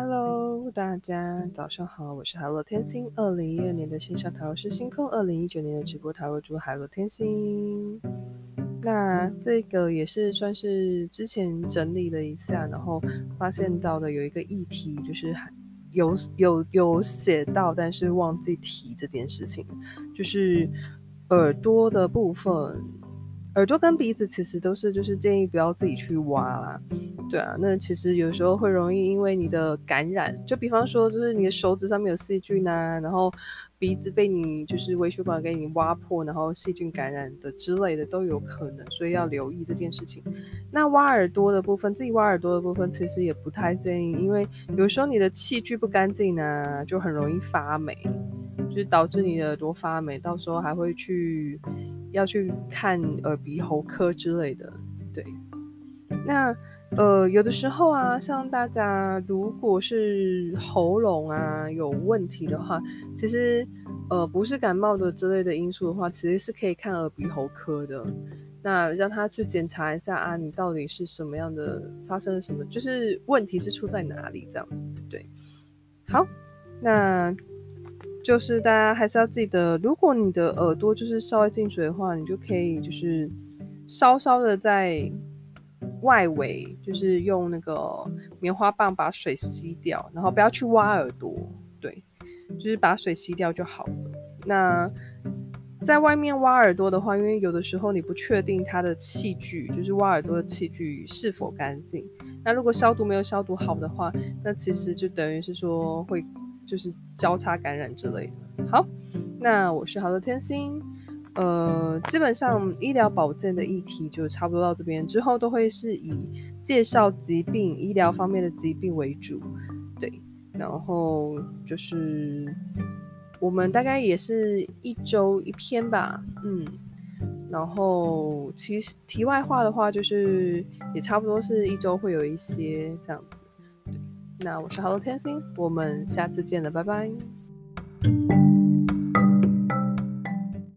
Hello，大家早上好，我是海洛天星。二零一二年的线上塔罗师星空，二零一九年的直播塔罗主海洛天星。那这个也是算是之前整理了一下，然后发现到的有一个议题，就是有有有写到，但是忘记提这件事情，就是耳朵的部分。耳朵跟鼻子其实都是，就是建议不要自己去挖啦。对啊，那其实有时候会容易因为你的感染，就比方说，就是你的手指上面有细菌啊，然后鼻子被你就是微血管给你挖破，然后细菌感染的之类的都有可能，所以要留意这件事情。那挖耳朵的部分，自己挖耳朵的部分其实也不太建议，因为有时候你的器具不干净呢，就很容易发霉，就是导致你的耳朵发霉，到时候还会去。要去看耳鼻喉科之类的，对。那呃，有的时候啊，像大家如果是喉咙啊有问题的话，其实呃不是感冒的之类的因素的话，其实是可以看耳鼻喉科的。那让他去检查一下啊，你到底是什么样的，发生了什么，就是问题是出在哪里这样子，对。好，那。就是大家还是要记得，如果你的耳朵就是稍微进水的话，你就可以就是稍稍的在外围，就是用那个棉花棒把水吸掉，然后不要去挖耳朵，对，就是把水吸掉就好了。那在外面挖耳朵的话，因为有的时候你不确定它的器具，就是挖耳朵的器具是否干净。那如果消毒没有消毒好的话，那其实就等于是说会。就是交叉感染之类的。好，那我是好的天星，呃，基本上医疗保健的议题就差不多到这边，之后都会是以介绍疾病、医疗方面的疾病为主，对，然后就是我们大概也是一周一篇吧，嗯，然后其实题外话的话，就是也差不多是一周会有一些这样子。那我是 hello 天星，我们下次见了，拜拜。